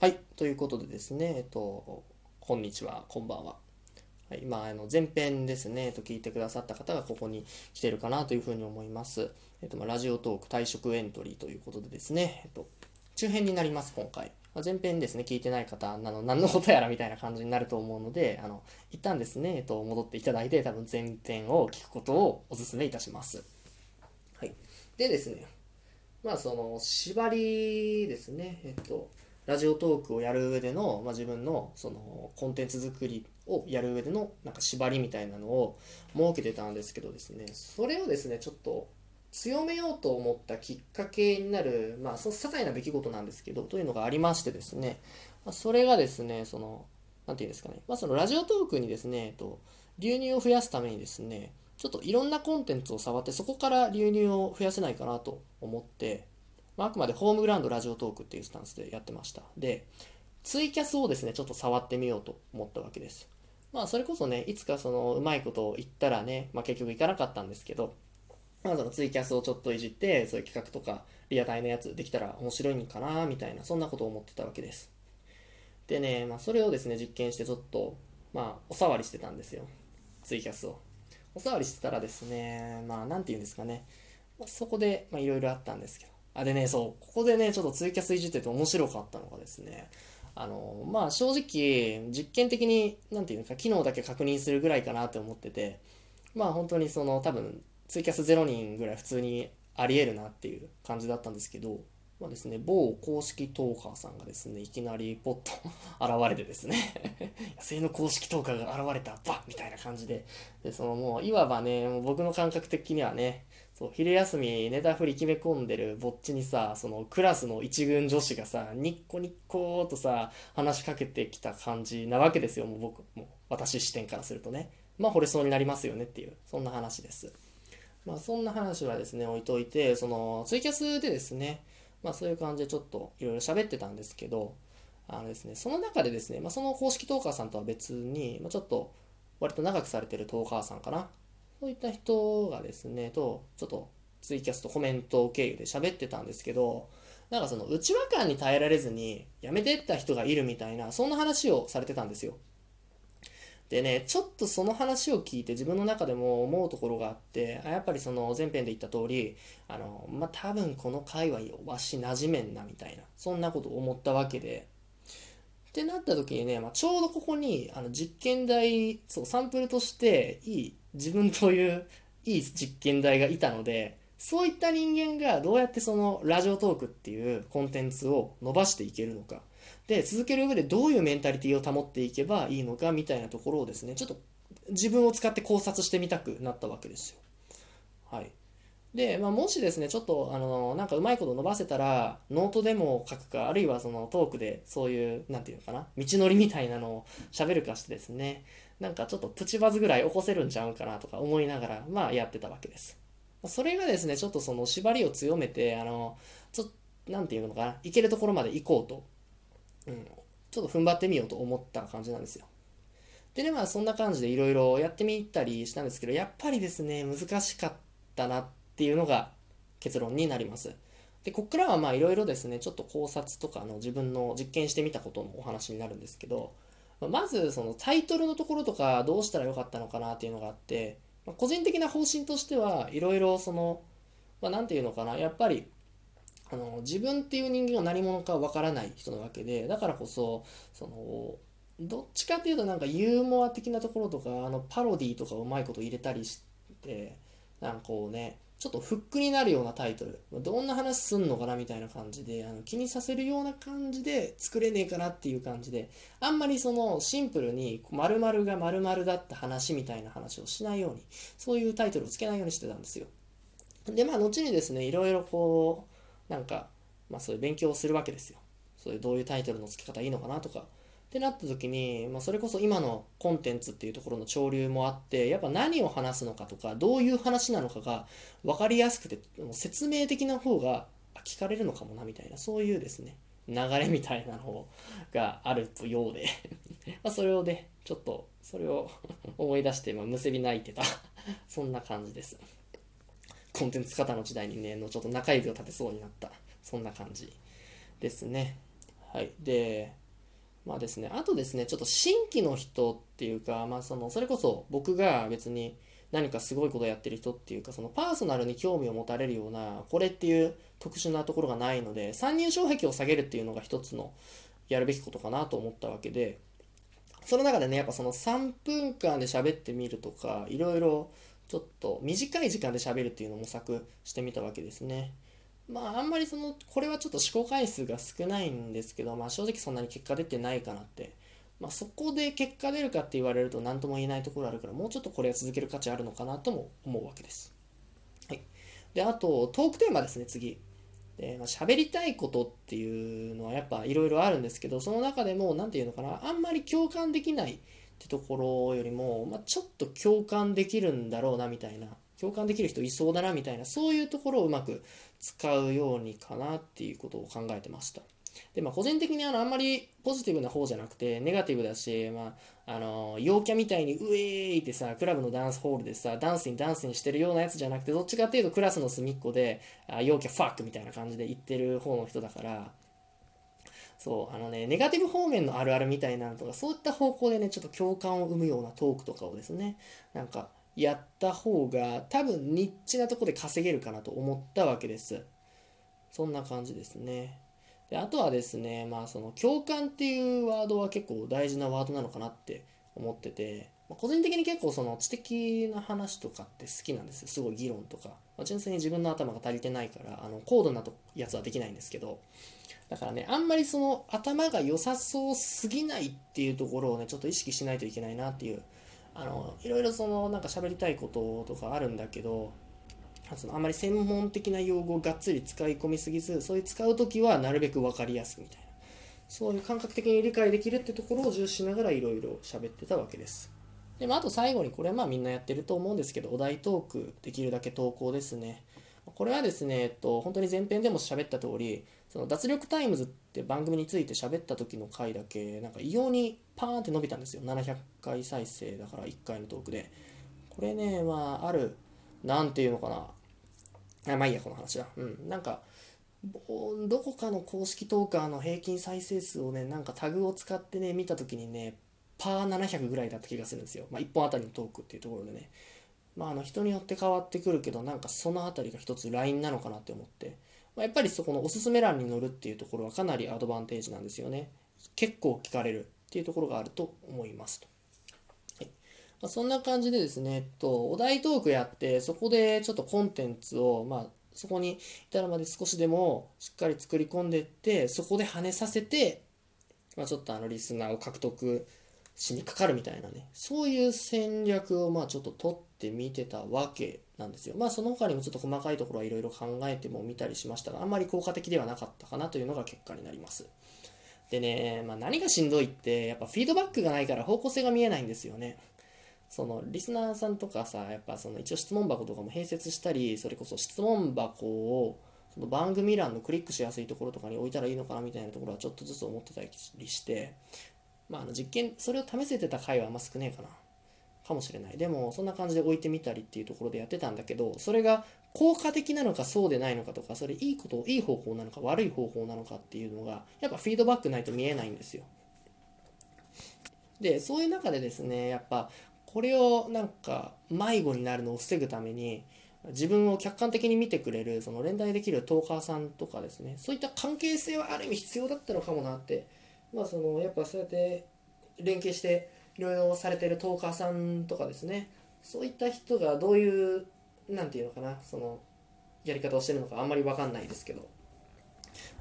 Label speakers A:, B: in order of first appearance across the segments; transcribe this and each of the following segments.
A: はい、ということでですね、えっと、こんにちは、こんばんは。はい、まあ、あの前編ですね、えっと、聞いてくださった方がここに来てるかなというふうに思います。えっと、まあ、ラジオトーク退職エントリーということでですね、えっと、中編になります、今回。まあ前編ですね、聞いてない方、あの 何のことやらみたいな感じになると思うので、あの、一旦ですね、えっと、戻っていただいて、多分前編を聞くことをお勧めいたします。はい。でですね、まあその縛りですね、えっと、ラジオトークをやる上での、まあ、自分のそのコンテンツ作りをやる上でのなんか縛りみたいなのを設けてたんですけどですね、それをですね、ちょっと強めようと思ったきっかけになる、まあ、その些細な出来事なんですけど、というのがありましてですね、まあ、それがですね、その、なんていうんですかね、まあ、そのラジオトークにですね、えっと、流入を増やすためにですね、ちょっといろんなコンテンツを触って、そこから流入を増やせないかなと思って、まあ、あくまでホームグラウンドラジオトークっていうスタンスでやってました。で、ツイキャスをですね、ちょっと触ってみようと思ったわけです。まあ、それこそね、いつかその、うまいことを言ったらね、まあ、結局いかなかったんですけど、まあ、そのツイキャスをちょっといじって、そういう企画とか、リアタイのやつできたら面白いんかな、みたいな、そんなことを思ってたわけです。でね、まあ、それをですね、実験してちょっと、まあ、お触りしてたんですよ。ツイキャスを。お触りしてたらですね、まあ、なんて言うんですかね。まあ、そこで、まあ、いろいろあったんですけど。あ、でね、そう、ここでね、ちょっとツイキャスいじってて面白かったのがですね、あの、まあ、正直、実験的に、なんていうか、機能だけ確認するぐらいかなって思ってて、まあ、本当にその、多分、ツイキャス0人ぐらい普通にありえるなっていう感じだったんですけど、まあですね、某公式トーカーさんがですね、いきなりポッと現れてですね、野生の公式トーカーが現れた、バッみたいな感じで、で、そのもう、いわばね、もう僕の感覚的にはね、そう、昼休みネタ振り決め込んでるぼっちにさ、そのクラスの一軍女子がさ、ニッコニッコーとさ、話しかけてきた感じなわけですよ、もう僕、もう私視点からするとね。まあ、惚れそうになりますよねっていう、そんな話です。まあ、そんな話はですね、置いといて、その、ツイキャスでですね、まあ、そういう感じでちょっといろいろ喋ってたんですけど、あのですね、その中でですね、まあ、その公式トーカーさんとは別に、まあ、ちょっと、割と長くされてるトーカーさんかな。そういった人がですね、と、ちょっとツイキャスとコメント経由で喋ってたんですけど、なんかその内輪感に耐えられずに辞めてった人がいるみたいな、そんな話をされてたんですよ。でね、ちょっとその話を聞いて自分の中でも思うところがあって、やっぱりその前編で言った通り、あの、まあ、多分この界隈わし馴染めんなみたいな、そんなことを思ったわけで、ってなった時にね、まあ、ちょうどここにあの実験台、そう、サンプルとしていい、自分といういい実験台がいたので、そういった人間がどうやってそのラジオトークっていうコンテンツを伸ばしていけるのか。で、続ける上でどういうメンタリティーを保っていけばいいのかみたいなところをですね、ちょっと自分を使って考察してみたくなったわけですよ。はい。で、まあ、もしですね、ちょっと、あの、なんかうまいこと伸ばせたら、ノートでも書くか、あるいはそのトークで、そういう、なんていうのかな、道のりみたいなのを喋るかしてですね、なんかちょっとプチバズぐらい起こせるんちゃうかなとか思いながら、まあ、やってたわけです。それがですね、ちょっとその縛りを強めて、あの、ちょっと、なんていうのかな、行けるところまで行こうと、うん、ちょっと踏ん張ってみようと思った感じなんですよ。でね、まあそんな感じでいろいろやってみたりしたんですけど、やっぱりですね、難しかったなっていうのが結論になります。で、こっからはまあいろいろですね、ちょっと考察とかの自分の実験してみたことのお話になるんですけど、まずそのタイトルのところとかどうしたらよかったのかなっていうのがあって、個人的な方針としてはいろいろその、まあ、ていうのかな、やっぱりあの自分っていう人間が何者かわからない人なわけでだからこそそのどっちかっていうとなんかユーモア的なところとかあのパロディとかうまいこと入れたりしてなんかこうねちょっとフックになるようなタイトル。どんな話すんのかなみたいな感じであの気にさせるような感じで作れねえかなっていう感じであんまりそのシンプルに〇〇が〇〇だった話みたいな話をしないようにそういうタイトルをつけないようにしてたんですよ。でまあ後にですねいろいろこうなんか、まあそういう勉強をするわけですよ。そういうどういうタイトルの付け方いいのかなとか。ってなった時に、まあ、それこそ今のコンテンツっていうところの潮流もあって、やっぱ何を話すのかとか、どういう話なのかが分かりやすくて、もう説明的な方が聞かれるのかもなみたいな、そういうですね、流れみたいなのがあるようで まそれをね、ちょっとそれを思い出して、まあ、むせび泣いてたそんな感じです。コンテンツ型の時代にね、のちょっと中指を立てそうになった、そんな感じ。ですね。はい。でまあですねあとですねちょっと新規の人っていうかまあそのそれこそ僕が別に何かすごいことやってる人っていうかそのパーソナルに興味を持たれるようなこれっていう特殊なところがないので参入障壁を下げるっていうのが一つのやるべきことかなと思ったわけでその中でねやっぱその3分間で喋ってみるとかいろいろちょっと短い時間で喋るっていうのを模索してみたわけですね。まああんまりそのこれはちょっと試行回数が少ないんですけど、まあ、正直そんなに結果出てないかなってまあ、そこで結果出るかって言われると何とも言えないところあるからもうちょっとこれは続ける価値あるのかなとも思うわけです。はい、であとトークテーマですね次。でまあ、喋りたいことっていうのはやっぱいろいろあるんですけどその中でも何て言うのかなあんまり共感できないってところよりも、まあ、ちょっと共感できるんだろうなみたいな共感できる人いそうだなみたいなそういうところをうまく使うようにかなっていうことを考えてました。で、まあ、個人的にあのあんまりポジティブな方じゃなくて、ネガティブだし、まあ、あの、陽キャみたいにウェーイってさ、クラブのダンスホールでさ、ダンスにダンスにしてるようなやつじゃなくて、どっちかっていうとクラスの隅っこで、あ陽キャファックみたいな感じで言ってる方の人だから、そう、あのね、ネガティブ方面のあるあるみたいなのとか、そういった方向でね、ちょっと共感を生むようなトークとかをですね、なんか、やった方が、多分ニッチなとこで稼げるかなと思ったわけです。そんな感じですね。であとはですね、まあ、その共感っていうワードは結構大事なワードなのかなって思ってて、ま、個人的に結構その知的な話とかって好きなんですよ。すごい議論とか、まあ、純粋に自分の頭が足りてないからあの高度なやつはできないんですけど。だからねあんまりその頭が良さそうすぎないっていうところをねちょっと意識しないといけないなっていう。あのいろいろそのなんか喋りたいこととかあるんだけどそのあんまり専門的な用語をがっつり使い込みすぎずそういう使う時はなるべく分かりやすくみたいな。そういう感覚的に理解できるってところを重視しながらいろいろ喋ってたわけです。で、まあ、あと最後にこれはまあみんなやってると思うんですけどお題トークできるだけ投稿ですねこれはですね、えっと、本当に前編でも喋った通りその脱力タイムズって番組について喋った時の回だけなんか異様にパーンって伸びたんですよ700回再生だから1回のトークでこれねまあある何ていうのかなあまあいいや、この話は。うん。なんか、どこかの公式トーカーの平均再生数をね、なんかタグを使ってね、見たときにね、パー700ぐらいだった気がするんですよ。まあ、1本あたりのトークっていうところでね。まあ、あの人によって変わってくるけど、なんかそのあたりが一つラインなのかなって思って、まあ、やっぱりそこのおすすめ欄に載るっていうところはかなりアドバンテージなんですよね。結構聞かれるっていうところがあると思いますと。まあ、そんな感じでですね、えっと、お題トークやって、そこでちょっとコンテンツを、まあ、そこに至るまで少しでもしっかり作り込んでいって、そこで跳ねさせて、まあ、ちょっとあのリスナーを獲得しにかかるみたいなね、そういう戦略をまあちょっと取ってみてたわけなんですよ。まあその他にもちょっと細かいところはいろいろ考えてもみたりしましたが、あんまり効果的ではなかったかなというのが結果になります。でね、まあ、何がしんどいって、やっぱフィードバックがないから方向性が見えないんですよね。そのリスナーさんとかさやっぱその一応質問箱とかも併設したりそれこそ質問箱をその番組欄のクリックしやすいところとかに置いたらいいのかなみたいなところはちょっとずつ思ってたりしてまああの実験それを試せてた回はあんま少ねえかな。かもしれない。でもそんな感じで置いてみたりっていうところでやってたんだけどそれが効果的なのかそうでないのかとかそれいいこといい方法なのか悪い方法なのかっていうのがやっぱフィードバックないと見えないんですよ。でそういう中でですねやっぱこれをなんか迷子になるのを防ぐために自分を客観的に見てくれるその連帯できるトーカーさんとかですねそういった関係性はある意味必要だったのかもなってまあそのやっぱそうやって連携していろいろされてるトーカーさんとかですね。そういった人がどういう何て言うのかな。そのやり方をしてるのかあんまり分かんないですけど、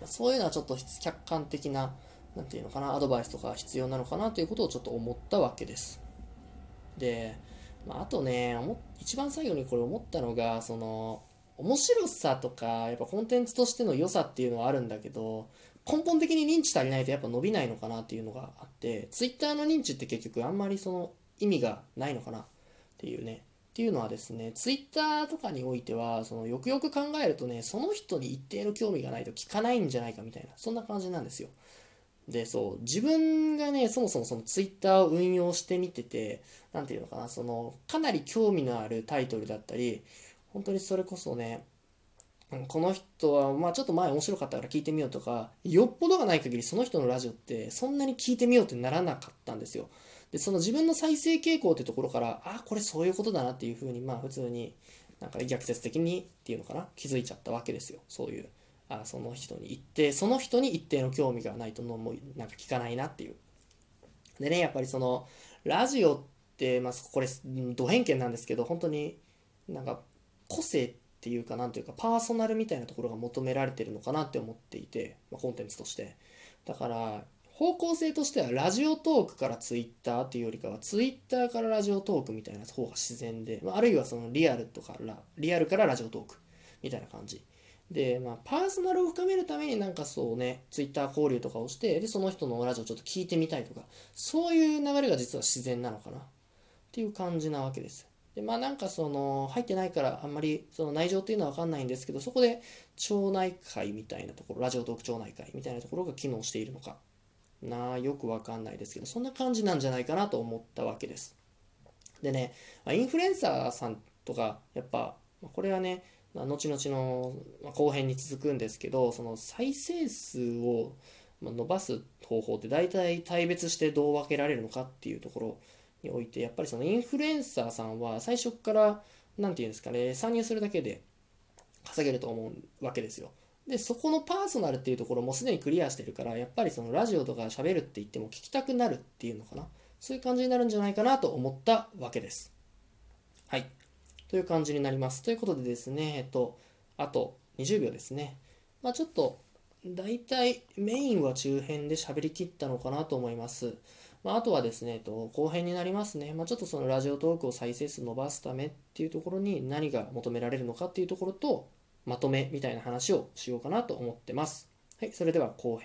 A: ま、そういうのはちょっと客観的な何て言うのかな。アドバイスとか必要なのかなということをちょっと思ったわけです。で、まあ、あとね一番最後にこれ思ったのがその面白さとかやっぱコンテンツとしての良さっていうのはあるんだけど根本的に認知足りないとやっぱ伸びないのかなっていうのがあって Twitter の認知って結局あんまりその意味がないのかなっていうね。っていうのはですね Twitter とかにおいてはそのよくよく考えるとねその人に一定の興味がないと聞かないんじゃないかみたいなそんな感じなんですよ。で、そう、自分がね、そもそもそのツイッターを運用してみてて、なんていうのかな、その、かなり興味のあるタイトルだったり、本当にそれこそね、この人は、まあちょっと前面白かったから聞いてみようとか、よっぽどがない限りその人のラジオってそんなに聞いてみようってならなかったんですよ。で、その自分の再生傾向ってところから、あ、これそういうことだなっていうふうに、まあ普通になんか逆説的にっていうのかな、気づいちゃったわけですよ。そういう。あその人に一定、その人に一定の興味がないとのもなんか聞かないなっていう。でね、やっぱりその、ラジオって、まあこれ、ド偏見なんですけど、本当になんか個性ってっていうかなんていうかパーソナルみたいなところが求められてるのかなって思っていて、まあ、コンテンツとして。だから方向性としてはラジオトークからツイッターっていうよりかはツイッターからラジオトークみたいな方が自然で、まあ、あるいはそのリアルとかリアルからラジオトークみたいな感じ。で、まあ、パーソナルを深めるためになんかそうね、ツイッター交流とかをして、で、その人のラジオちょっと聞いてみたいとか、そういう流れが実は自然なのかな。っていう感じなわけです。でまあなんかその入ってないからあんまりその内情っていうのは分かんないんですけどそこで町内会みたいなところラジオトーク町内会みたいなところが機能しているのか。なあよく分かんないですけどそんな感じなんじゃないかなと思ったわけです。でねインフルエンサーさんとかやっぱこれはね後々の後編に続くんですけどその再生数を伸ばす方法って大体大別してどう分けられるのかっていうところにおいてやっぱりそのインフルエンサーさんは最初から何て言うんですかね参入するだけで稼げると思うわけですよ。でそこのパーソナルっていうところもすでにクリアしてるからやっぱりそのラジオとか喋るって言っても聞きたくなるっていうのかな。そういう感じになるんじゃないかなと思ったわけです。はい。という感じになります。ということでですねえっとあと20秒ですね。まあちょっと大体メインは中編で喋りきったのかなと思います。まあ、あとはですね、えっと後編になりますね、まあ、ちょっとそのラジオトークを再生数伸ばすためっていうところに何が求められるのかっていうところと、まとめみたいな話をしようかなと思ってます。はい、それでは後編